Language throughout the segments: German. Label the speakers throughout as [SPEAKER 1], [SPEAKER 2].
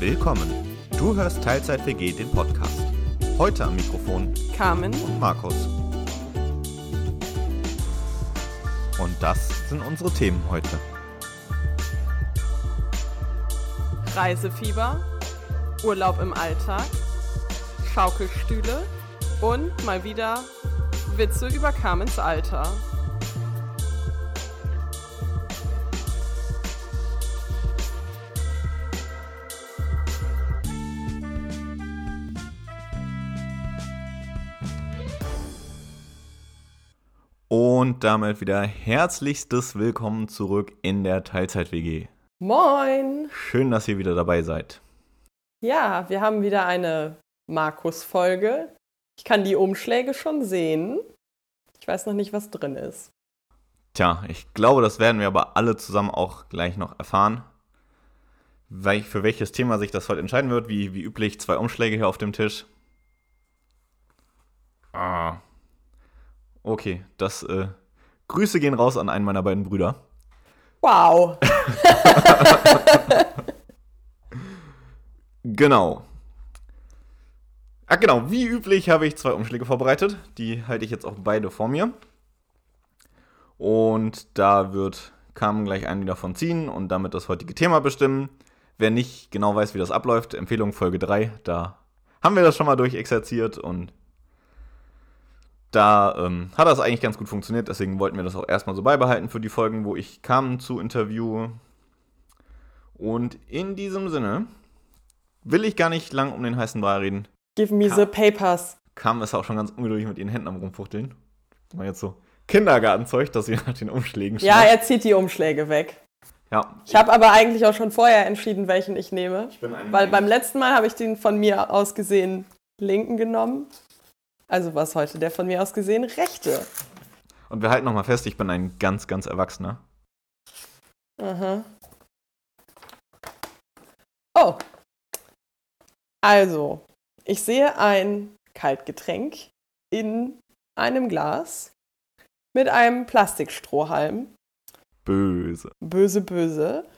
[SPEAKER 1] Willkommen. Du hörst Teilzeit WG den Podcast. Heute am Mikrofon
[SPEAKER 2] Carmen.
[SPEAKER 1] und Markus. Und das sind unsere Themen heute.
[SPEAKER 2] Reisefieber, Urlaub im Alltag, Schaukelstühle und mal wieder Witze über Carmens Alter.
[SPEAKER 1] Und damit wieder herzlichstes Willkommen zurück in der Teilzeit WG.
[SPEAKER 2] Moin!
[SPEAKER 1] Schön, dass ihr wieder dabei seid.
[SPEAKER 2] Ja, wir haben wieder eine Markus-Folge. Ich kann die Umschläge schon sehen. Ich weiß noch nicht, was drin ist.
[SPEAKER 1] Tja, ich glaube, das werden wir aber alle zusammen auch gleich noch erfahren. Für welches Thema sich das heute entscheiden wird, wie, wie üblich, zwei Umschläge hier auf dem Tisch. Ah. Okay, das äh, Grüße gehen raus an einen meiner beiden Brüder.
[SPEAKER 2] Wow!
[SPEAKER 1] Genau. Ah, genau, wie üblich habe ich zwei Umschläge vorbereitet. Die halte ich jetzt auch beide vor mir. Und da wird Carmen gleich einen davon ziehen und damit das heutige Thema bestimmen. Wer nicht genau weiß, wie das abläuft, Empfehlung Folge 3, da haben wir das schon mal durchexerziert und da ähm, hat das eigentlich ganz gut funktioniert. Deswegen wollten wir das auch erstmal so beibehalten für die Folgen, wo ich Carmen zu interviewe. Und in diesem Sinne will ich gar nicht lang um den heißen Brei reden.
[SPEAKER 2] Give me the papers.
[SPEAKER 1] Kam es auch schon ganz ungeduldig mit ihren Händen am rumfuchteln. Mal jetzt so Kindergartenzeug, dass sie nach den Umschlägen
[SPEAKER 2] Ja,
[SPEAKER 1] schnappt.
[SPEAKER 2] er zieht die Umschläge weg.
[SPEAKER 1] ja.
[SPEAKER 2] Ich habe aber eigentlich auch schon vorher entschieden, welchen ich nehme.
[SPEAKER 1] Ich bin ein
[SPEAKER 2] Weil beim letzten Mal habe ich den von mir aus gesehen linken genommen. Also was heute der von mir aus gesehen rechte.
[SPEAKER 1] Und wir halten nochmal fest, ich bin ein ganz, ganz Erwachsener.
[SPEAKER 2] Aha. Oh. Also, ich sehe ein Kaltgetränk in einem Glas mit einem Plastikstrohhalm.
[SPEAKER 1] Böse.
[SPEAKER 2] Böse, böse.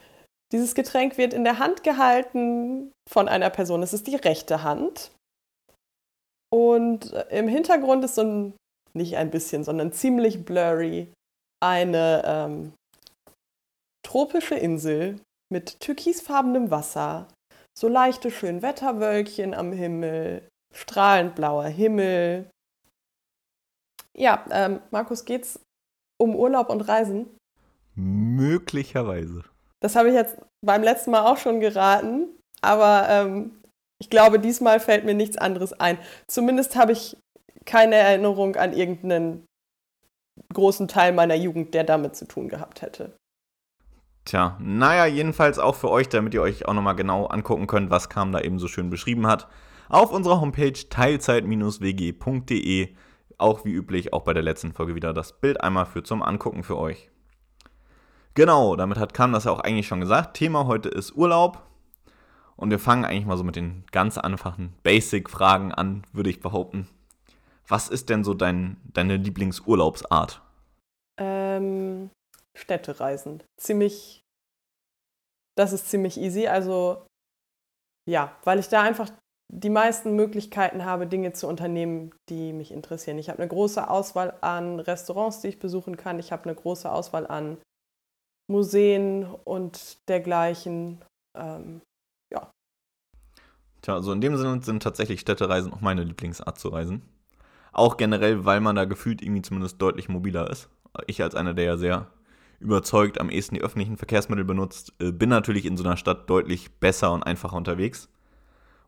[SPEAKER 2] Dieses Getränk wird in der Hand gehalten von einer Person. Es ist die rechte Hand. Und im Hintergrund ist so ein, nicht ein bisschen, sondern ziemlich blurry, eine ähm, tropische Insel mit türkisfarbenem Wasser, so leichte Schönwetterwölkchen am Himmel, strahlend blauer Himmel. Ja, ähm, Markus, geht's um Urlaub und Reisen?
[SPEAKER 1] Möglicherweise.
[SPEAKER 2] Das habe ich jetzt beim letzten Mal auch schon geraten, aber ähm, ich glaube, diesmal fällt mir nichts anderes ein. Zumindest habe ich keine Erinnerung an irgendeinen großen Teil meiner Jugend, der damit zu tun gehabt hätte.
[SPEAKER 1] Tja, naja, jedenfalls auch für euch, damit ihr euch auch nochmal genau angucken könnt, was Kam da eben so schön beschrieben hat. Auf unserer Homepage teilzeit-wg.de, auch wie üblich, auch bei der letzten Folge wieder das Bild einmal für zum Angucken für euch. Genau, damit hat Kam das ja auch eigentlich schon gesagt. Thema heute ist Urlaub. Und wir fangen eigentlich mal so mit den ganz einfachen Basic-Fragen an, würde ich behaupten. Was ist denn so dein, deine Lieblingsurlaubsart?
[SPEAKER 2] Ähm, Städtereisen. Ziemlich. Das ist ziemlich easy. Also, ja, weil ich da einfach die meisten Möglichkeiten habe, Dinge zu unternehmen, die mich interessieren. Ich habe eine große Auswahl an Restaurants, die ich besuchen kann. Ich habe eine große Auswahl an Museen und dergleichen. Ähm,
[SPEAKER 1] Tja, also in dem Sinne sind tatsächlich Städtereisen auch meine Lieblingsart zu reisen. Auch generell, weil man da gefühlt irgendwie zumindest deutlich mobiler ist. Ich als einer, der ja sehr überzeugt am ehesten die öffentlichen Verkehrsmittel benutzt, äh, bin natürlich in so einer Stadt deutlich besser und einfacher unterwegs.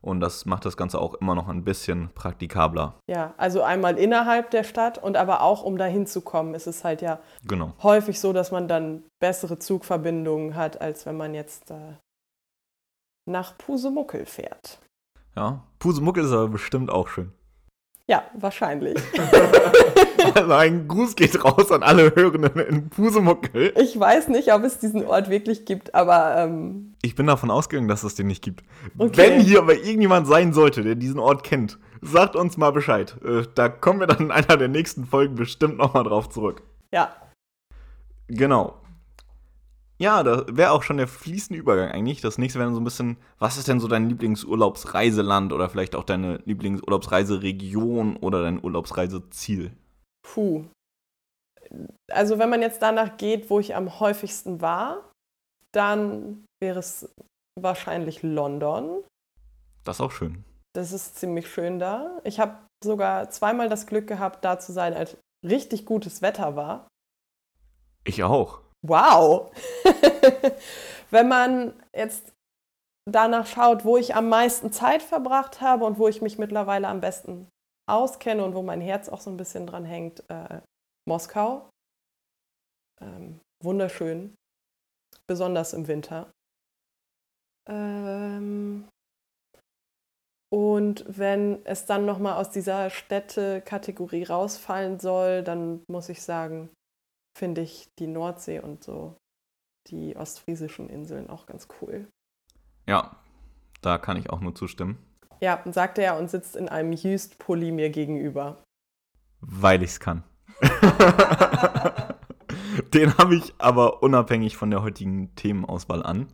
[SPEAKER 1] Und das macht das Ganze auch immer noch ein bisschen praktikabler.
[SPEAKER 2] ja, also einmal innerhalb der Stadt und aber auch, um dahin zu kommen, ist es halt ja
[SPEAKER 1] Genau.
[SPEAKER 2] häufig so, dass man dann bessere Zugverbindungen hat, als wenn man jetzt äh, nach Pusemuckel fährt.
[SPEAKER 1] Ja. Pusemuckel ist aber bestimmt auch schön.
[SPEAKER 2] Ja, wahrscheinlich.
[SPEAKER 1] Also ein Gruß geht raus an alle Hörenden in Pusemuckel.
[SPEAKER 2] Ich weiß nicht, ob es diesen Ort wirklich gibt, aber ähm,
[SPEAKER 1] Ich bin davon ausgegangen, dass es den nicht gibt.
[SPEAKER 2] Okay.
[SPEAKER 1] Wenn hier aber irgendjemand sein sollte, der diesen Ort kennt, sagt uns mal Bescheid. Äh, da kommen wir dann in einer der nächsten Folgen bestimmt nochmal drauf zurück.
[SPEAKER 2] ja,
[SPEAKER 1] Genau. Ja, da wäre auch schon der fließende Übergang eigentlich. Das nächste wäre dann so ein bisschen, was ist denn so dein Lieblingsurlaubsreiseland oder vielleicht auch deine Lieblingsurlaubsreiseregion oder dein Urlaubsreiseziel?
[SPEAKER 2] Puh. Also wenn man jetzt danach geht, wo ich am häufigsten war, dann wäre es wahrscheinlich London.
[SPEAKER 1] Das ist auch schön.
[SPEAKER 2] Das ist ziemlich schön da. Ich habe sogar zweimal das Glück gehabt, da zu sein, als richtig gutes Wetter war.
[SPEAKER 1] Ich auch.
[SPEAKER 2] Wow! Wenn man jetzt danach schaut, wo ich am meisten Zeit verbracht habe und wo ich mich mittlerweile am besten auskenne und wo mein Herz auch so ein bisschen dran hängt, äh, Moskau. Ähm, wunderschön, besonders im Winter. Ähm, und wenn es dann nochmal aus dieser Städte-Kategorie rausfallen soll, dann muss ich sagen, finde ich die Nordsee und so die ostfriesischen Inseln auch ganz cool.
[SPEAKER 1] Ja, da kann ich auch nur zustimmen.
[SPEAKER 2] Ja, sagte er und sitzt in einem Used-Pulli mir gegenüber.
[SPEAKER 1] Weil ich es kann. Den habe ich aber unabhängig von der heutigen Themenauswahl an.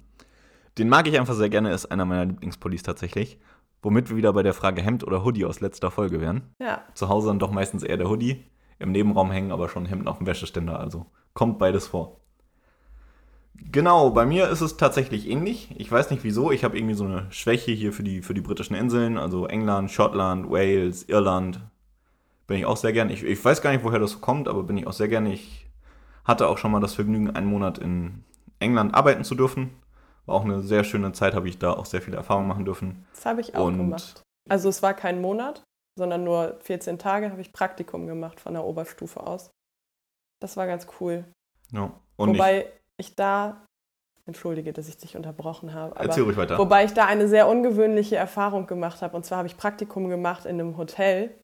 [SPEAKER 1] Den mag ich einfach sehr gerne, ist einer meiner Lieblingspullis tatsächlich. Womit wir wieder bei der Frage Hemd oder Hoodie aus letzter Folge wären.
[SPEAKER 2] Ja.
[SPEAKER 1] Zu Hause dann doch meistens eher der Hoodie. Im Nebenraum hängen aber schon Hemden auf dem Wäscheständer, also kommt beides vor. Genau, bei mir ist es tatsächlich ähnlich. Ich weiß nicht wieso. Ich habe irgendwie so eine Schwäche hier für die, für die britischen Inseln, also England, Schottland, Wales, Irland. Bin ich auch sehr gern. Ich, ich weiß gar nicht, woher das kommt, aber bin ich auch sehr gerne. Ich hatte auch schon mal das Vergnügen, einen Monat in England arbeiten zu dürfen. War auch eine sehr schöne Zeit, habe ich da auch sehr viele Erfahrungen machen dürfen.
[SPEAKER 2] Das habe ich auch
[SPEAKER 1] Und-
[SPEAKER 2] gemacht. Also es war kein Monat, sondern nur 14 Tage habe ich Praktikum gemacht von der Oberstufe aus. Das war ganz cool.
[SPEAKER 1] Ja. Und
[SPEAKER 2] Wobei ich, da, entschuldige, dass ich dich unterbrochen habe,
[SPEAKER 1] ich
[SPEAKER 2] aber
[SPEAKER 1] erzähl ruhig weiter.
[SPEAKER 2] wobei ich da eine sehr ungewöhnliche Erfahrung gemacht habe. Und zwar habe ich Praktikum gemacht in einem Hotel.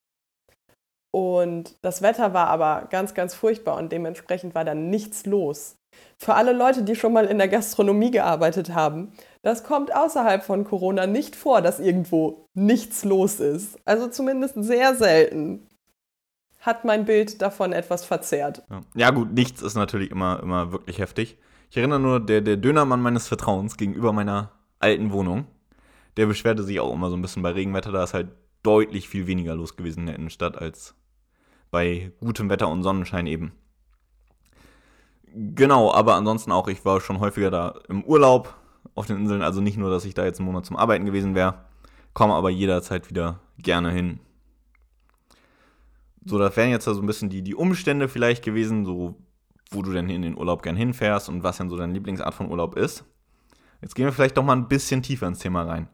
[SPEAKER 2] Und das Wetter war aber ganz, ganz furchtbar und dementsprechend war da nichts los. Für alle Leute, die schon mal in der Gastronomie gearbeitet haben, das kommt außerhalb von Corona nicht vor, dass irgendwo nichts los ist. Also zumindest sehr selten. Hat mein Bild davon etwas verzerrt.
[SPEAKER 1] Ja. gut, nichts ist natürlich immer, immer wirklich heftig. Ich erinnere nur, der, der Dönermann meines Vertrauens gegenüber meiner alten Wohnung, der beschwerte sich auch immer so ein bisschen bei Regenwetter. Da ist halt deutlich viel weniger los gewesen in der Innenstadt als bei gutem Wetter und Sonnenschein eben. Genau, aber ansonsten auch, ich war schon häufiger da im Urlaub auf den Inseln. Also nicht nur, dass ich da jetzt einen Monat zum Arbeiten gewesen wäre, komme aber jederzeit wieder gerne hin. So, das wären jetzt so ein bisschen die, die Umstände vielleicht gewesen, so wo du denn in den Urlaub gern hinfährst und was denn so deine Lieblingsart von Urlaub ist. Jetzt gehen wir vielleicht doch mal ein bisschen tiefer ins Thema rein.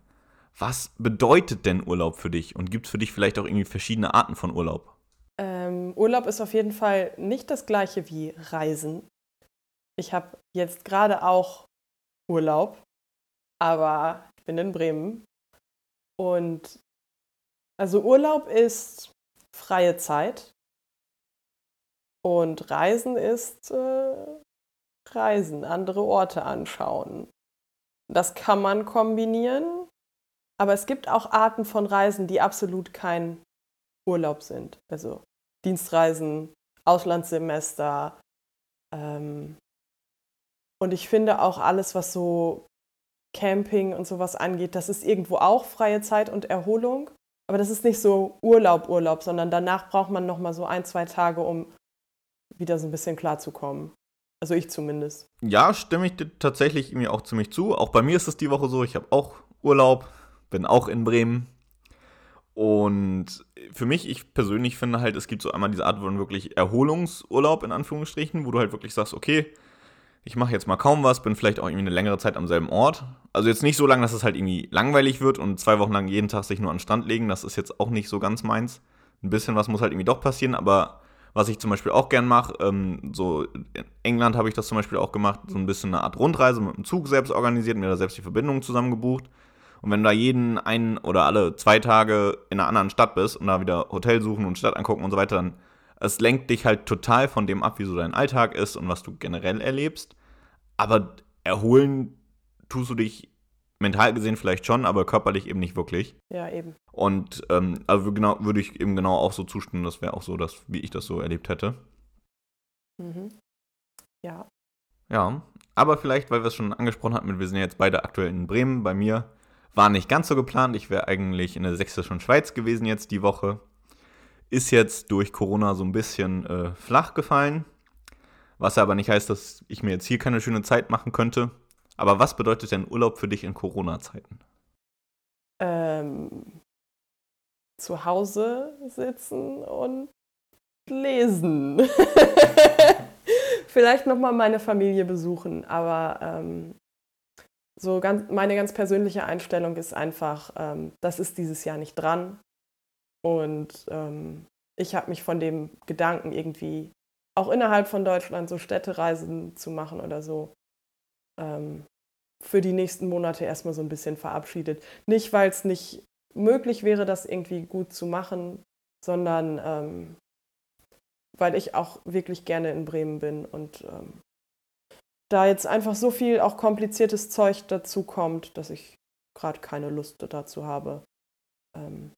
[SPEAKER 1] Was bedeutet denn Urlaub für dich? Und gibt es für dich vielleicht auch irgendwie verschiedene Arten von Urlaub?
[SPEAKER 2] Ähm, Urlaub ist auf jeden Fall nicht das gleiche wie Reisen. Ich habe jetzt gerade auch Urlaub, aber ich bin in Bremen. Und also Urlaub ist freie Zeit und Reisen ist äh, Reisen, andere Orte anschauen. Das kann man kombinieren, aber es gibt auch Arten von Reisen, die absolut kein Urlaub sind. Also Dienstreisen, Auslandssemester. Ähm, und ich finde auch alles, was so Camping und sowas angeht, das ist irgendwo auch freie Zeit und Erholung. Aber das ist nicht so Urlaub, Urlaub, sondern danach braucht man noch mal so ein, zwei Tage, um wieder so ein bisschen klarzukommen. Also ich zumindest.
[SPEAKER 1] Ja, stimme ich dir tatsächlich irgendwie auch ziemlich zu. Auch bei mir ist es die Woche so, ich habe auch Urlaub, bin auch in Bremen. Und für mich, ich persönlich finde halt, es gibt so einmal diese Art von wirklich Erholungsurlaub in Anführungsstrichen, wo du halt wirklich sagst, okay, ich mache jetzt mal kaum was, bin vielleicht auch irgendwie eine längere Zeit am selben Ort. Also jetzt nicht so lange, dass es halt irgendwie langweilig wird und zwei Wochen lang jeden Tag sich nur an den Strand legen, das ist jetzt auch nicht so ganz meins. Ein bisschen was muss halt irgendwie doch passieren, aber was ich zum Beispiel auch gern mache, ähm, so in England habe ich das zum Beispiel auch gemacht, so ein bisschen eine Art Rundreise mit dem Zug selbst organisiert, mir da selbst die Verbindung zusammengebucht. Und wenn du da jeden einen oder alle zwei Tage in einer anderen Stadt bist und da wieder Hotel suchen und Stadt angucken und so weiter, dann es lenkt dich halt total von dem ab, wie so dein Alltag ist und was du generell erlebst. Aber erholen tust du dich mental gesehen vielleicht schon, aber körperlich eben nicht wirklich.
[SPEAKER 2] Ja, eben.
[SPEAKER 1] Und ähm, also genau, würde ich eben genau auch so zustimmen, das wäre auch so, dass, wie ich das so erlebt hätte.
[SPEAKER 2] Mhm. Ja.
[SPEAKER 1] Ja, Aber vielleicht, weil wir es schon angesprochen hatten, wir sind ja jetzt beide aktuell in Bremen. Bei mir war nicht ganz so geplant. Ich wäre eigentlich in der sächsischen Schweiz gewesen jetzt die Woche. Ist jetzt durch Corona so ein bisschen äh, flach gefallen. Was aber nicht heißt, dass ich mir jetzt hier keine schöne Zeit machen könnte. Aber was bedeutet denn Urlaub für dich in Corona-Zeiten?
[SPEAKER 2] Ähm, zu Hause sitzen und lesen. Vielleicht nochmal meine Familie besuchen, aber ähm, so ganz, meine ganz persönliche Einstellung ist einfach, ähm, das ist dieses Jahr nicht dran. Und ähm, ich habe mich von dem Gedanken irgendwie auch innerhalb von Deutschland so Städtereisen zu machen oder so ähm, für die nächsten Monate erstmal so ein bisschen verabschiedet. Nicht, weil es nicht möglich wäre, das irgendwie gut zu machen, sondern ähm, weil ich auch wirklich gerne in Bremen bin und ähm, da jetzt einfach so viel auch kompliziertes Zeug dazu kommt, dass ich gerade keine Lust dazu habe. Ähm,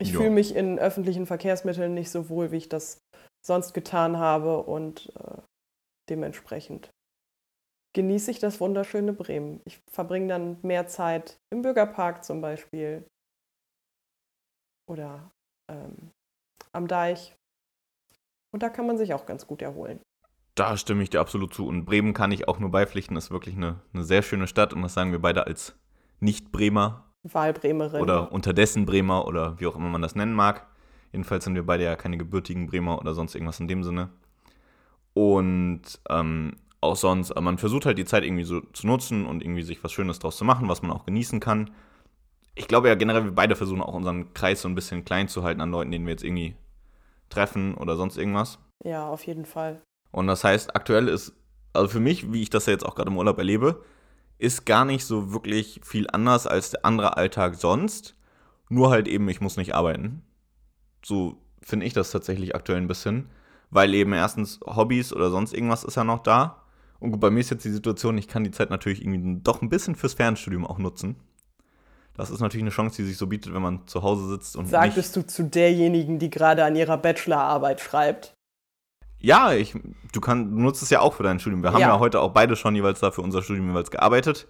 [SPEAKER 2] ich fühle mich in öffentlichen Verkehrsmitteln nicht so wohl, wie ich das sonst getan habe und äh, dementsprechend genieße ich das wunderschöne Bremen. Ich verbringe dann mehr Zeit im Bürgerpark zum Beispiel oder ähm, am Deich. Und da kann man sich auch ganz gut erholen.
[SPEAKER 1] Da stimme ich dir absolut zu. Und Bremen kann ich auch nur beipflichten, ist wirklich eine, eine sehr schöne Stadt. Und das sagen wir beide als Nicht-Bremer.
[SPEAKER 2] Wahlbremerin.
[SPEAKER 1] Oder unterdessen Bremer oder wie auch immer man das nennen mag. Jedenfalls sind wir beide ja keine gebürtigen Bremer oder sonst irgendwas in dem Sinne. Und ähm, auch sonst, man versucht halt die Zeit irgendwie so zu nutzen und irgendwie sich was Schönes draus zu machen, was man auch genießen kann. Ich glaube ja generell, wir beide versuchen auch unseren Kreis so ein bisschen klein zu halten an Leuten, denen wir jetzt irgendwie treffen oder sonst irgendwas.
[SPEAKER 2] Ja, auf jeden Fall.
[SPEAKER 1] Und das heißt, aktuell ist, also für mich, wie ich das ja jetzt auch gerade im Urlaub erlebe, ist gar nicht so wirklich viel anders als der andere Alltag sonst. Nur halt eben, ich muss nicht arbeiten. So finde ich das tatsächlich aktuell ein bisschen. Weil eben erstens Hobbys oder sonst irgendwas ist ja noch da. Und gut, bei mir ist jetzt die Situation, ich kann die Zeit natürlich irgendwie doch ein bisschen fürs Fernstudium auch nutzen. Das ist natürlich eine Chance, die sich so bietet, wenn man zu Hause sitzt und.
[SPEAKER 2] Sagtest du zu derjenigen, die gerade an ihrer Bachelorarbeit schreibt?
[SPEAKER 1] Ja, ich, du, kann, du nutzt es ja auch für dein Studium. Wir haben ja. ja heute auch beide schon jeweils da für unser Studium jeweils gearbeitet.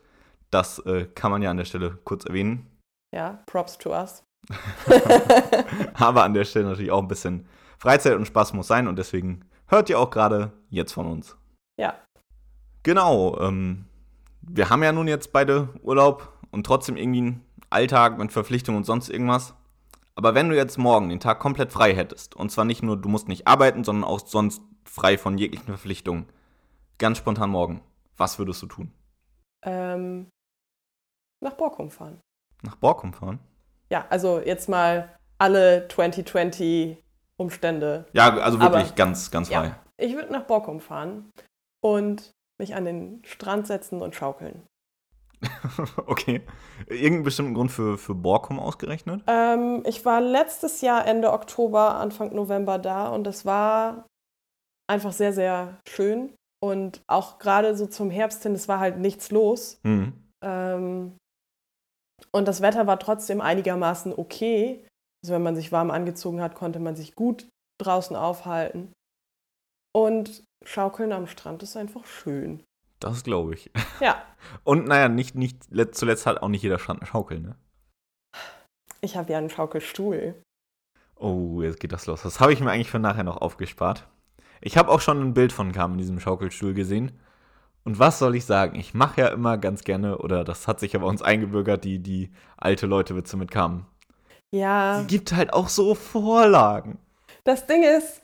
[SPEAKER 1] Das äh, kann man ja an der Stelle kurz erwähnen.
[SPEAKER 2] Ja, Props to us.
[SPEAKER 1] Aber an der Stelle natürlich auch ein bisschen Freizeit und Spaß muss sein und deswegen hört ihr auch gerade jetzt von uns.
[SPEAKER 2] Ja.
[SPEAKER 1] Genau. Ähm, wir haben ja nun jetzt beide Urlaub und trotzdem irgendwie einen Alltag mit Verpflichtungen und sonst irgendwas. Aber wenn du jetzt morgen den Tag komplett frei hättest, und zwar nicht nur, du musst nicht arbeiten, sondern auch sonst frei von jeglichen Verpflichtungen, ganz spontan morgen, was würdest du tun?
[SPEAKER 2] Ähm, nach Borkum fahren.
[SPEAKER 1] Nach Borkum fahren?
[SPEAKER 2] Ja, also jetzt mal alle 2020 Umstände.
[SPEAKER 1] Ja, also wirklich Aber, ganz, ganz frei. Ja,
[SPEAKER 2] ich würde nach Borkum fahren und mich an den Strand setzen und schaukeln.
[SPEAKER 1] okay. Irgendeinen bestimmten Grund für, für Borkum ausgerechnet?
[SPEAKER 2] Ähm, ich war letztes Jahr Ende Oktober, Anfang November da und es war einfach sehr, sehr schön. Und auch gerade so zum Herbst hin, es war halt nichts los. Mhm. Ähm, und das Wetter war trotzdem einigermaßen okay. Also wenn man sich warm angezogen hat, konnte man sich gut draußen aufhalten. Und Schaukeln am Strand ist einfach schön.
[SPEAKER 1] Das glaube ich.
[SPEAKER 2] Ja.
[SPEAKER 1] Und naja, nicht, nicht, zuletzt hat auch nicht jeder Strand eine Schaukel, ne?
[SPEAKER 2] Ich habe ja einen Schaukelstuhl.
[SPEAKER 1] Oh, jetzt geht das los. Das habe ich mir eigentlich für nachher noch aufgespart. Ich habe auch schon ein Bild von Carmen in diesem Schaukelstuhl gesehen. Und was soll ich sagen? Ich mache ja immer ganz gerne, oder das hat sich aber uns eingebürgert, die, die alte Leute-Witze mit Carmen.
[SPEAKER 2] Ja.
[SPEAKER 1] Sie gibt halt auch so Vorlagen.
[SPEAKER 2] Das Ding ist,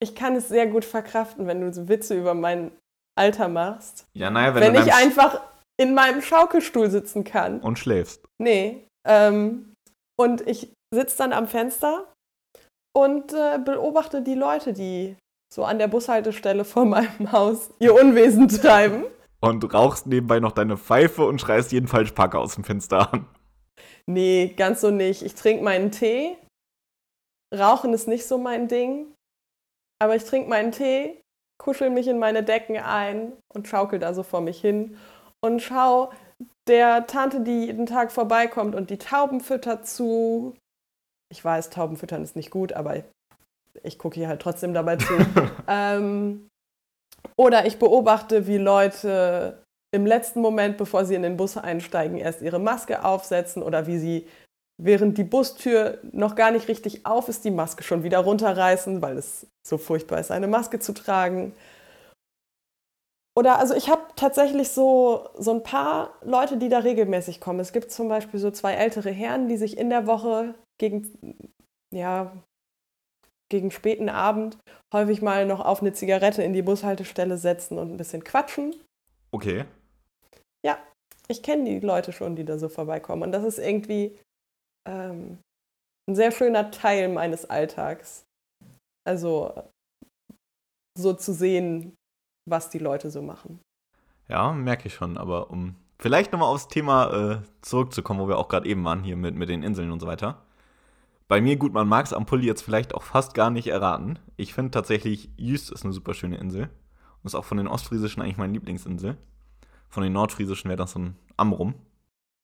[SPEAKER 2] ich kann es sehr gut verkraften, wenn du so Witze über mein Alter machst.
[SPEAKER 1] Ja, naja, wenn,
[SPEAKER 2] wenn ich einfach in meinem Schaukelstuhl sitzen kann.
[SPEAKER 1] Und schläfst.
[SPEAKER 2] Nee. Ähm, und ich sitze dann am Fenster und äh, beobachte die Leute, die so an der Bushaltestelle vor meinem Haus ihr Unwesen treiben.
[SPEAKER 1] Und rauchst nebenbei noch deine Pfeife und schreist jeden Falschparker aus dem Fenster an.
[SPEAKER 2] Nee, ganz so nicht. Ich trinke meinen Tee. Rauchen ist nicht so mein Ding. Aber ich trinke meinen Tee, kuschel mich in meine Decken ein und schaukel da so vor mich hin und schau der Tante, die jeden Tag vorbeikommt und die Tauben füttert zu. Ich weiß, Tauben füttern ist nicht gut, aber ich gucke hier halt trotzdem dabei zu. ähm, Oder ich beobachte, wie Leute im letzten Moment, bevor sie in den Bus einsteigen, erst ihre Maske aufsetzen oder wie sie, während die Bustür noch gar nicht richtig auf ist, die Maske schon wieder runterreißen, weil es so furchtbar ist, eine Maske zu tragen. Oder also ich habe tatsächlich so, so ein paar Leute, die da regelmäßig kommen. Es gibt zum Beispiel so zwei ältere Herren, die sich in der Woche gegen, ja, gegen späten Abend häufig mal noch auf eine Zigarette in die Bushaltestelle setzen und ein bisschen quatschen.
[SPEAKER 1] Okay.
[SPEAKER 2] Ja, ich kenne die Leute schon, die da so vorbeikommen. Und das ist irgendwie ähm, ein sehr schöner Teil meines Alltags. Also so zu sehen, was die Leute so machen.
[SPEAKER 1] Ja, merke ich schon, aber um vielleicht nochmal aufs Thema äh, zurückzukommen, wo wir auch gerade eben waren, hier mit, mit den Inseln und so weiter. Bei mir, gut, man mag es am Pulli jetzt vielleicht auch fast gar nicht erraten. Ich finde tatsächlich, Jüst ist eine super schöne Insel. Und ist auch von den Ostfriesischen eigentlich meine Lieblingsinsel. Von den Nordfriesischen wäre das so ein Amrum.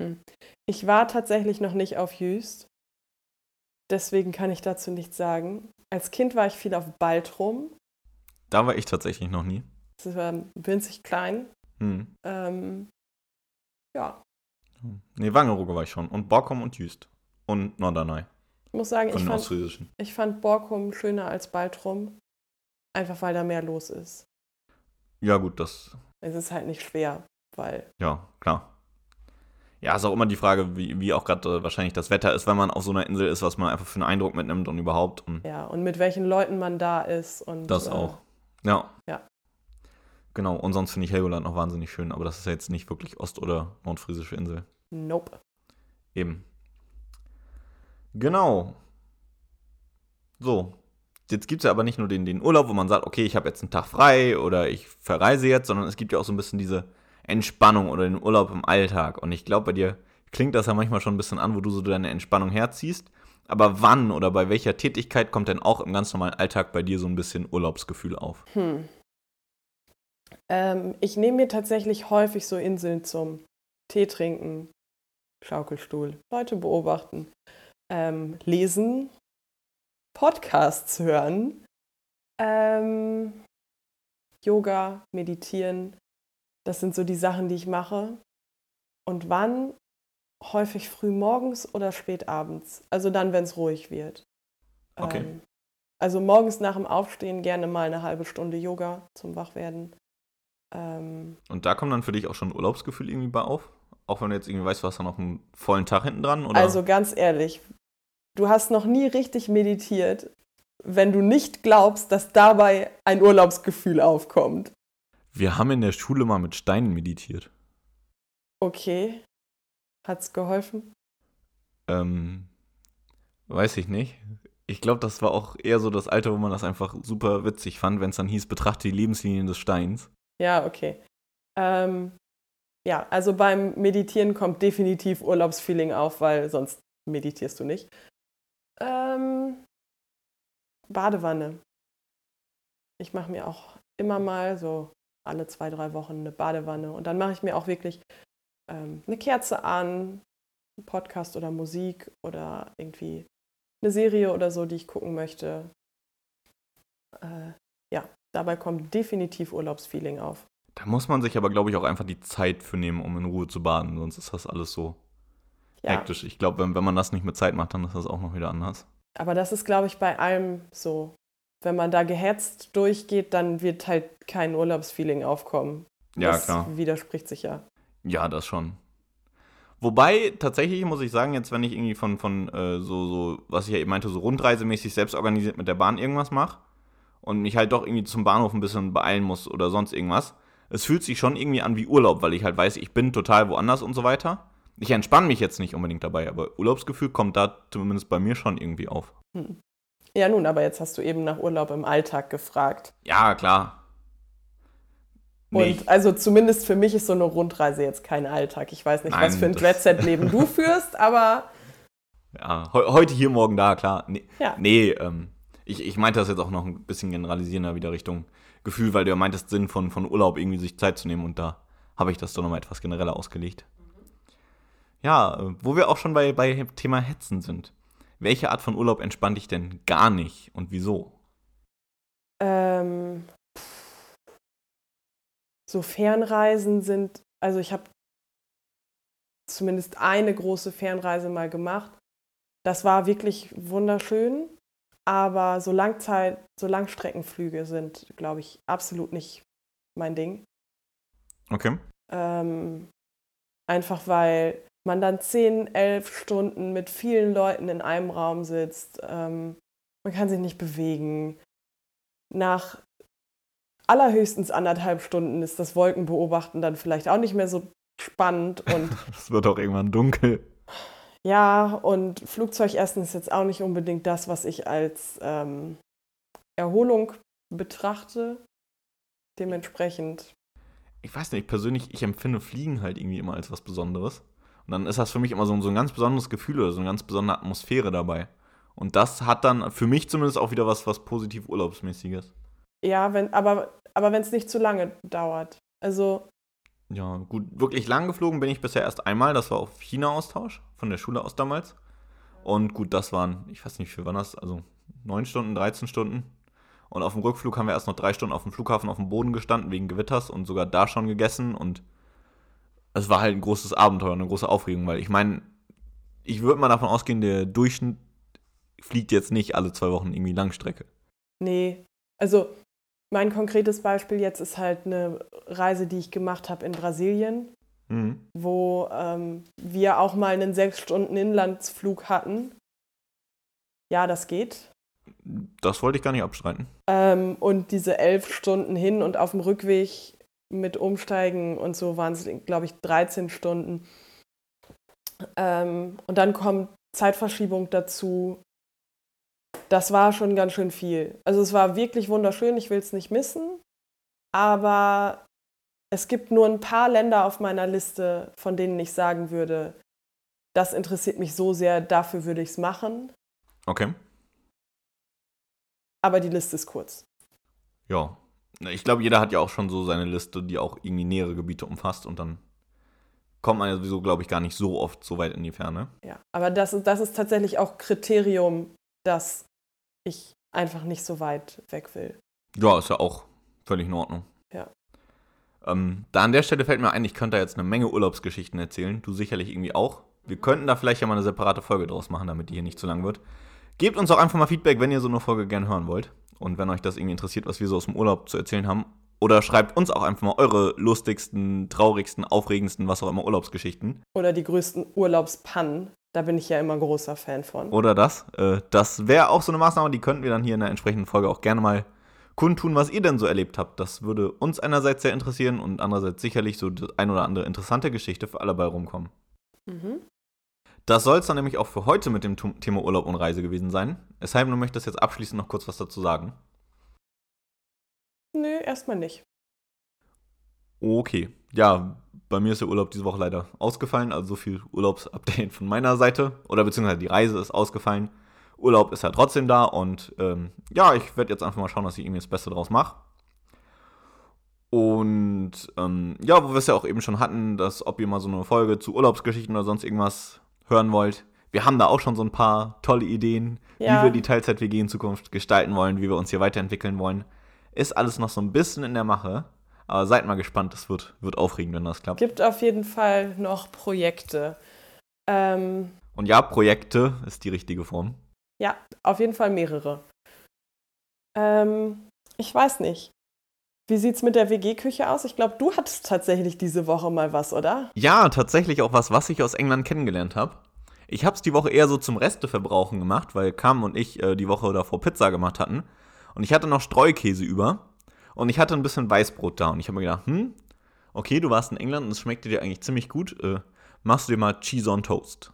[SPEAKER 2] Hm. Ich war tatsächlich noch nicht auf Jüst. Deswegen kann ich dazu nichts sagen. Als Kind war ich viel auf Baltrum.
[SPEAKER 1] Da war ich tatsächlich noch nie.
[SPEAKER 2] Das war winzig klein.
[SPEAKER 1] Hm.
[SPEAKER 2] Ähm, ja.
[SPEAKER 1] Nee, Wangerooge war ich schon. Und Borkum und Jüst. Und Norderney.
[SPEAKER 2] Ich muss sagen, ich fand, ich fand Borkum schöner als Baltrum. Einfach weil da mehr los ist.
[SPEAKER 1] Ja, gut, das.
[SPEAKER 2] Es ist halt nicht schwer, weil.
[SPEAKER 1] Ja, klar. Ja, ist auch immer die Frage, wie, wie auch gerade äh, wahrscheinlich das Wetter ist, wenn man auf so einer Insel ist, was man einfach für einen Eindruck mitnimmt und überhaupt. Und
[SPEAKER 2] Ja, und mit welchen Leuten man da ist. Und,
[SPEAKER 1] das
[SPEAKER 2] äh,
[SPEAKER 1] auch. Ja.
[SPEAKER 2] ja.
[SPEAKER 1] Genau, und sonst finde ich Helgoland noch wahnsinnig schön, aber das ist ja jetzt nicht wirklich ost- oder nordfriesische Insel.
[SPEAKER 2] Nope.
[SPEAKER 1] Eben. Genau. So. Jetzt gibt es ja aber nicht nur den, den Urlaub, wo man sagt, okay, ich habe jetzt einen Tag frei oder ich verreise jetzt, sondern es gibt ja auch so ein bisschen diese Entspannung oder den Urlaub im Alltag. Und ich glaube, bei dir klingt das ja manchmal schon ein bisschen an, wo du so deine Entspannung herziehst. Aber wann oder bei welcher Tätigkeit kommt denn auch im ganz normalen Alltag bei dir so ein bisschen Urlaubsgefühl auf?
[SPEAKER 2] Hm. Ähm, ich nehme mir tatsächlich häufig so Inseln zum Tee trinken, Schaukelstuhl, Leute beobachten, ähm, lesen, Podcasts hören, ähm, Yoga, meditieren. Das sind so die Sachen, die ich mache. Und wann? Häufig früh morgens oder spät abends. Also dann, wenn es ruhig wird.
[SPEAKER 1] Okay.
[SPEAKER 2] Ähm, also morgens nach dem Aufstehen gerne mal eine halbe Stunde Yoga zum Wachwerden. Ähm,
[SPEAKER 1] Und da kommt dann für dich auch schon Urlaubsgefühl irgendwie bei auf? Auch wenn du jetzt irgendwie weißt, du hast da noch einen vollen Tag hinten dran? Oder?
[SPEAKER 2] Also ganz ehrlich, du hast noch nie richtig meditiert, wenn du nicht glaubst, dass dabei ein Urlaubsgefühl aufkommt.
[SPEAKER 1] Wir haben in der Schule mal mit Steinen meditiert.
[SPEAKER 2] Okay. Hat's geholfen?
[SPEAKER 1] Ähm, weiß ich nicht. Ich glaube, das war auch eher so das Alter, wo man das einfach super witzig fand, wenn es dann hieß, betrachte die Lebenslinien des Steins.
[SPEAKER 2] Ja, okay. Ähm, ja, also beim Meditieren kommt definitiv Urlaubsfeeling auf, weil sonst meditierst du nicht. Ähm, Badewanne. Ich mache mir auch immer mal so alle zwei, drei Wochen eine Badewanne und dann mache ich mir auch wirklich ähm, eine Kerze an, einen Podcast oder Musik oder irgendwie eine Serie oder so, die ich gucken möchte. Äh, ja, dabei kommt definitiv Urlaubsfeeling auf.
[SPEAKER 1] Da muss man sich aber, glaube ich, auch einfach die Zeit für nehmen, um in Ruhe zu baden. Sonst ist das alles so
[SPEAKER 2] Ja,
[SPEAKER 1] hektisch. Ich glaube, wenn, wenn man das nicht mit Zeit macht, dann ist das auch noch wieder anders.
[SPEAKER 2] aber das ist, glaube ich, bei allem so. Wenn man da gehetzt durchgeht, dann wird halt kein Urlaubsfeeling aufkommen.
[SPEAKER 1] Ja,
[SPEAKER 2] das
[SPEAKER 1] klar.
[SPEAKER 2] widerspricht sich ja.
[SPEAKER 1] Ja, das schon. Wobei, tatsächlich muss ich sagen, jetzt wenn ich irgendwie von, von äh, so, so, was ich ja eben meinte, so rundreisemäßig selbst organisiert mit der Bahn irgendwas mache und mich halt doch irgendwie zum Bahnhof ein bisschen beeilen muss oder sonst irgendwas, es fühlt sich schon irgendwie an wie Urlaub, weil ich halt weiß, ich bin total woanders und so weiter. Ich entspanne mich jetzt nicht unbedingt dabei, aber Urlaubsgefühl kommt da zumindest bei mir schon irgendwie auf.
[SPEAKER 2] Hm. Ja, nun, aber jetzt hast du eben nach Urlaub im Alltag gefragt.
[SPEAKER 1] Ja, klar. Nee,
[SPEAKER 2] Und also zumindest für mich ist so eine Rundreise jetzt kein Alltag. Ich weiß nicht,
[SPEAKER 1] Nein,
[SPEAKER 2] was für ein Jet-Set-Leben du führst, aber
[SPEAKER 1] ja, heu- heute hier, morgen da, klar. Nee,
[SPEAKER 2] ja.
[SPEAKER 1] Nee, ähm, ich, ich meinte das jetzt auch noch ein bisschen generalisierender wieder Richtung Gefühl, weil du ja meintest, Sinn von, von Urlaub irgendwie sich Zeit zu nehmen und da habe ich das doch nochmal etwas genereller ausgelegt. Ja, äh, wo wir auch schon bei, bei Thema Hetzen sind. Welche Art von Urlaub entspannt dich denn gar nicht und wieso?
[SPEAKER 2] Ähm, so Fernreisen sind, also ich habe zumindest eine große Fernreise mal gemacht. Das war wirklich wunderschön, aber so Langzeit, so Langstreckenflüge sind, glaube ich, absolut nicht mein Ding.
[SPEAKER 1] Okay.
[SPEAKER 2] Ähm, einfach weil man dann 10, 11 Stunden mit vielen Leuten in einem Raum sitzt. Ähm, man kann sich nicht bewegen. Nach allerhöchstens anderthalb Stunden ist das Wolkenbeobachten dann vielleicht auch nicht mehr so spannend und
[SPEAKER 1] es wird auch irgendwann dunkel.
[SPEAKER 2] Ja, und Flugzeugessen ist jetzt auch nicht unbedingt das, was ich als ähm, Erholung betrachte. Dementsprechend.
[SPEAKER 1] Ich weiß nicht, persönlich, ich empfinde Fliegen halt irgendwie immer als was Besonderes. Und dann ist das für mich immer so, so ein ganz besonderes Gefühl oder so eine ganz besondere Atmosphäre dabei. Und das hat dann für mich zumindest auch wieder was, was positiv Urlaubsmäßiges.
[SPEAKER 2] Ja, wenn, aber, aber wenn es nicht zu lange dauert. Also.
[SPEAKER 1] Ja, gut, wirklich lang geflogen bin ich bisher erst einmal. Das war auf China-Austausch von der Schule aus damals. Und gut, das waren, ich weiß nicht, für wann das, also neun Stunden, 13 Stunden. Und auf dem Rückflug haben wir erst noch drei Stunden auf dem Flughafen auf dem Boden gestanden wegen Gewitters und sogar da schon gegessen. Und es war halt ein großes Abenteuer, eine große Aufregung, weil ich meine, ich würde mal davon ausgehen, der Durchschnitt fliegt jetzt nicht alle zwei Wochen irgendwie Langstrecke.
[SPEAKER 2] Nee, also mein konkretes Beispiel jetzt ist halt eine Reise, die ich gemacht habe in Brasilien, mhm. wo ähm, wir auch mal einen sechs Stunden Inlandsflug hatten. Ja, das geht.
[SPEAKER 1] Das wollte ich gar nicht abstreiten.
[SPEAKER 2] Ähm, und diese elf Stunden hin und auf dem Rückweg mit Umsteigen und so waren es, glaube ich, 13 Stunden. Ähm, und dann kommt Zeitverschiebung dazu das war schon ganz schön viel. Also es war wirklich wunderschön, ich will es nicht missen, aber es gibt nur ein paar Länder auf meiner Liste, von denen ich sagen würde, das interessiert mich so sehr, dafür würde ich es machen.
[SPEAKER 1] Okay.
[SPEAKER 2] Aber die Liste ist kurz.
[SPEAKER 1] Ja. Ich glaube, jeder hat ja auch schon so seine Liste, die auch irgendwie nähere Gebiete umfasst und dann kommt man ja sowieso, glaube ich, gar nicht so oft so weit in die Ferne.
[SPEAKER 2] Ja, aber das, das ist tatsächlich auch Kriterium, das ich einfach nicht so weit weg will.
[SPEAKER 1] Ja, ist ja auch völlig in Ordnung.
[SPEAKER 2] Ja.
[SPEAKER 1] Ähm, da an der Stelle fällt mir ein, ich könnte da jetzt eine Menge Urlaubsgeschichten erzählen. Du sicherlich irgendwie auch. Wir mhm. könnten da vielleicht ja mal eine separate Folge draus machen, damit die hier nicht zu lang wird. Gebt uns auch einfach mal Feedback, wenn ihr so eine Folge gerne hören wollt. Und wenn euch das irgendwie interessiert, was wir so aus dem Urlaub zu erzählen haben. Oder schreibt uns auch einfach mal eure lustigsten, traurigsten, aufregendsten, was auch immer Urlaubsgeschichten.
[SPEAKER 2] Oder die größten Urlaubspannen, da bin ich ja immer großer Fan von.
[SPEAKER 1] Oder das. Äh, das wäre auch so eine Maßnahme, die könnten wir dann hier in der entsprechenden Folge auch gerne mal kundtun, was ihr denn so erlebt habt. Das würde uns einerseits sehr interessieren und andererseits sicherlich so ein oder andere interessante Geschichte für alle bei rumkommen. Mhm. Das soll es dann nämlich auch für heute mit dem Thema Urlaub und Reise gewesen sein. Es sei denn, du möchtest jetzt abschließend noch kurz was dazu sagen.
[SPEAKER 2] Nö, erstmal nicht.
[SPEAKER 1] Okay. Ja, bei mir ist der Urlaub diese Woche leider ausgefallen, also so viel Urlaubsupdate von meiner Seite. Oder beziehungsweise die Reise ist ausgefallen. Urlaub ist ja trotzdem da und ähm, ja, ich werde jetzt einfach mal schauen, dass ich irgendwie das Beste draus mache. Und ähm, ja, wo wir es ja auch eben schon hatten, dass ob ihr mal so eine Folge zu Urlaubsgeschichten oder sonst irgendwas hören wollt. Wir haben da auch schon so ein paar tolle Ideen, ja. wie wir die Teilzeit-WG in Zukunft gestalten wollen, wie wir uns hier weiterentwickeln wollen. Ist alles noch so ein bisschen in der Mache. Aber seid mal gespannt, das wird, wird aufregend, wenn das klappt.
[SPEAKER 2] Gibt auf jeden Fall noch Projekte. Ähm,
[SPEAKER 1] Und ja, Projekte ist die richtige Form.
[SPEAKER 2] Ja, auf jeden Fall mehrere. Ähm, ich weiß nicht. Wie sieht es mit der WG-Küche aus? Ich glaube, du hattest tatsächlich diese Woche mal was, oder?
[SPEAKER 1] Ja, tatsächlich auch was, was ich aus England kennengelernt habe. Ich habe es die Woche eher so zum Resteverbrauchen gemacht, weil Cam und ich äh, die Woche davor Pizza gemacht hatten. Und ich hatte noch Streukäse über. Und ich hatte ein bisschen Weißbrot da und ich habe mir gedacht, hm, okay, du warst in England und es schmeckte dir eigentlich ziemlich gut. Äh, machst du dir mal Cheese on Toast.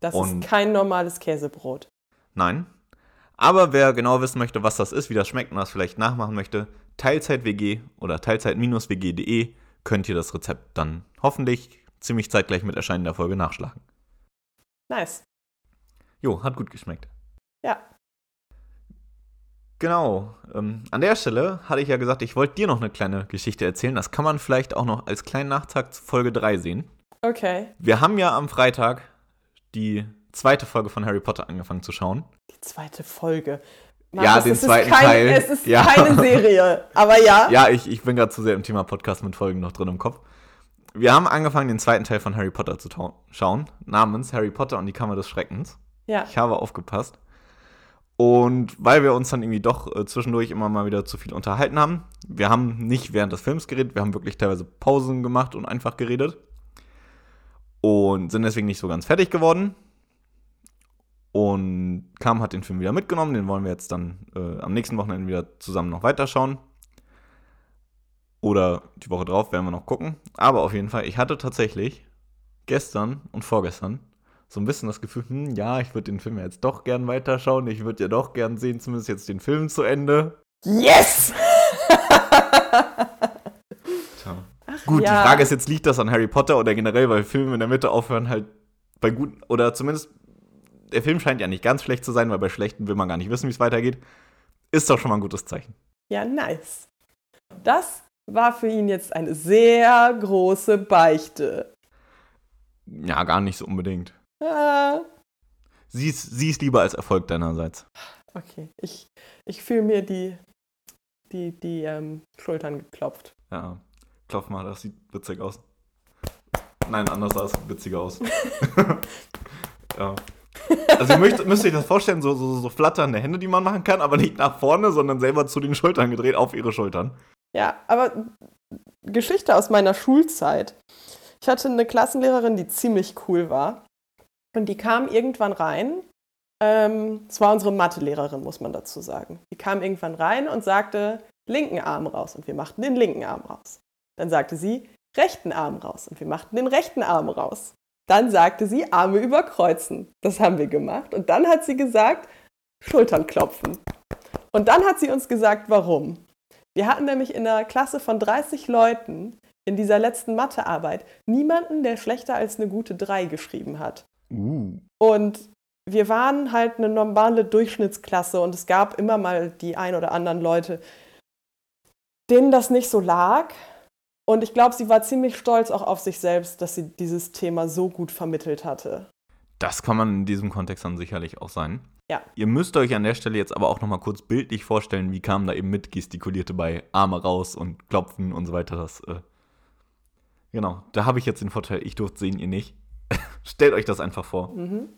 [SPEAKER 2] Das und ist kein normales Käsebrot.
[SPEAKER 1] Nein. Aber wer genau wissen möchte, was das ist, wie das schmeckt und das vielleicht nachmachen möchte, Teilzeit-WG oder Teilzeit-WG.de könnt ihr das Rezept dann hoffentlich ziemlich zeitgleich mit Erscheinen der Folge nachschlagen.
[SPEAKER 2] Nice.
[SPEAKER 1] Jo, hat gut geschmeckt.
[SPEAKER 2] Ja,
[SPEAKER 1] Genau. Ähm, an der Stelle hatte ich ja gesagt, ich wollte dir noch eine kleine Geschichte erzählen. Das kann man vielleicht auch noch als kleinen Nachtrag zu Folge 3 sehen.
[SPEAKER 2] Okay.
[SPEAKER 1] Wir haben ja am Freitag die zweite Folge von Harry Potter angefangen zu schauen.
[SPEAKER 2] Die zweite Folge.
[SPEAKER 1] Ja,
[SPEAKER 2] Markus,
[SPEAKER 1] den zweiten
[SPEAKER 2] kein,
[SPEAKER 1] Teil.
[SPEAKER 2] Es ist
[SPEAKER 1] Ja.
[SPEAKER 2] keine Serie, aber ja.
[SPEAKER 1] Ja, ich, ich bin gerade zu sehr im Thema Podcast mit Folgen noch drin im Kopf. Wir haben angefangen, den zweiten Teil von Harry Potter zu schauen, namens Harry Potter und die Kammer des Schreckens.
[SPEAKER 2] Ja.
[SPEAKER 1] Ich habe aufgepasst. Und weil wir uns dann irgendwie doch äh, zwischendurch immer mal wieder zu viel unterhalten haben, wir haben nicht während des Films geredet, wir haben wirklich teilweise Pausen gemacht und einfach geredet. Und sind deswegen nicht so ganz fertig geworden. Und Kam hat den Film wieder mitgenommen, den wollen wir jetzt dann äh, am nächsten Wochenende wieder zusammen noch weiterschauen. Oder die Woche drauf werden wir noch gucken. Aber auf jeden Fall, ich hatte tatsächlich gestern und vorgestern so ein bisschen das Gefühl, hm, ja, ich würde den Film ja jetzt doch gern weiterschauen. Ich würde ja doch gern sehen, zumindest jetzt den Film zu Ende.
[SPEAKER 2] Yes!
[SPEAKER 1] Tja. Gut,
[SPEAKER 2] ja.
[SPEAKER 1] die Frage ist jetzt, liegt das an Harry Potter oder generell, weil Filme in der Mitte aufhören halt bei guten, oder zumindest, der Film scheint ja nicht ganz schlecht zu sein, weil bei schlechten will man gar nicht wissen, wie es weitergeht. Ist doch schon mal ein gutes Zeichen.
[SPEAKER 2] Ja, nice. Das war für ihn jetzt eine sehr große Beichte.
[SPEAKER 1] Ja, gar nicht so unbedingt.
[SPEAKER 2] Ah,
[SPEAKER 1] sieh es lieber als Erfolg deinerseits.
[SPEAKER 2] okay, ich, ich fühle mir die, die, die ähm, Schultern geklopft.
[SPEAKER 1] Ja, klopf mal, das sieht witzig aus. Nein, anders sah es witziger aus. ja. Also ihr möchtet, müsst euch das vorstellen, so, so, so flatternde Hände, die man machen kann, aber nicht nach vorne, sondern selber zu den Schultern gedreht, auf ihre Schultern.
[SPEAKER 2] Ja, aber Geschichte aus meiner Schulzeit. Ich hatte eine Klassenlehrerin, die ziemlich cool war. Und die kam irgendwann rein. Ähm, es war unsere Mathelehrerin, muss man dazu sagen. Die kam irgendwann rein und sagte, linken Arm raus. Und wir machten den linken Arm raus. Dann sagte sie, rechten Arm raus. Und wir machten den rechten Arm raus. Dann sagte sie, Arme überkreuzen. Das haben wir gemacht. Und dann hat sie gesagt, Schultern klopfen. Und dann hat sie uns gesagt, warum. Wir hatten nämlich in einer Klasse von 30 Leuten in dieser letzten Mathearbeit niemanden, der schlechter als eine gute 3 geschrieben hat.
[SPEAKER 1] Uh.
[SPEAKER 2] Und wir waren halt eine normale Durchschnittsklasse und es gab immer mal die ein oder anderen Leute, denen das nicht so lag. Und ich glaube, sie war ziemlich stolz auch auf sich selbst, dass sie dieses Thema so gut vermittelt hatte.
[SPEAKER 1] Das kann man in diesem Kontext dann sicherlich auch sein.
[SPEAKER 2] Ja.
[SPEAKER 1] Ihr müsst euch an der Stelle jetzt aber auch noch mal kurz bildlich vorstellen, wie kam da eben mit gestikulierte bei Arme raus und Klopfen und so weiter. Das, äh genau, da habe ich jetzt den Vorteil, ich durfte sehen, ihr nicht. Stellt euch das einfach vor.
[SPEAKER 2] Mhm.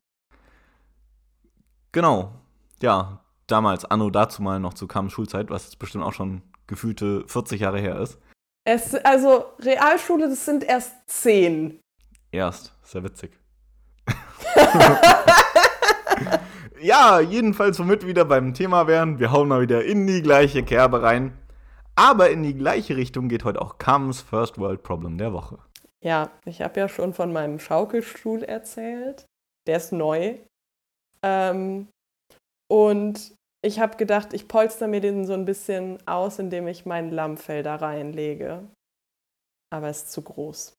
[SPEAKER 1] Genau, ja, damals, anno dazu mal noch zu Kam Schulzeit, was jetzt bestimmt auch schon gefühlte 40 Jahre her ist.
[SPEAKER 2] Es, also Realschule, das sind erst zehn.
[SPEAKER 1] Erst, sehr witzig. ja, jedenfalls, womit wir wieder beim Thema wären, wir hauen mal wieder in die gleiche Kerbe rein. Aber in die gleiche Richtung geht heute auch Kams First World Problem der Woche.
[SPEAKER 2] Ja, ich habe ja schon von meinem Schaukelstuhl erzählt. Der ist neu. Ähm, und ich habe gedacht, ich polster mir den so ein bisschen aus, indem ich mein Lammfell da reinlege. Aber es ist zu groß.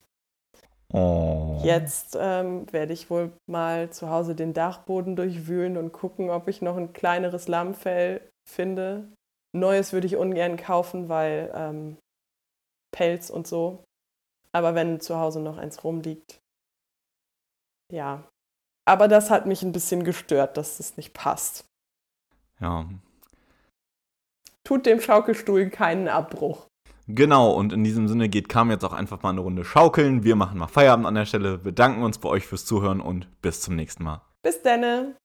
[SPEAKER 1] Oh.
[SPEAKER 2] Jetzt ähm, werde ich wohl mal zu Hause den Dachboden durchwühlen und gucken, ob ich noch ein kleineres Lammfell finde. Neues würde ich ungern kaufen, weil ähm, Pelz und so. Aber wenn zu Hause noch eins rumliegt, ja. Aber das hat mich ein bisschen gestört, dass es nicht passt.
[SPEAKER 1] Ja,
[SPEAKER 2] Tut dem Schaukelstuhl keinen Abbruch.
[SPEAKER 1] genau. Und in diesem Sinne geht Kam jetzt auch einfach mal eine Runde schaukeln. Wir machen mal Feierabend an der Stelle, bedanken uns bei euch fürs Zuhören und bis zum nächsten Mal.
[SPEAKER 2] Bis denne.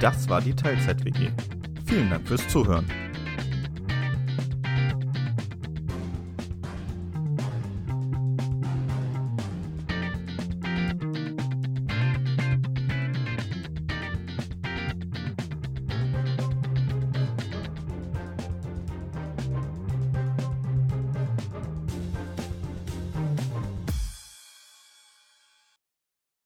[SPEAKER 1] Das war die Teilzeit-WG. Vielen Dank fürs Zuhören.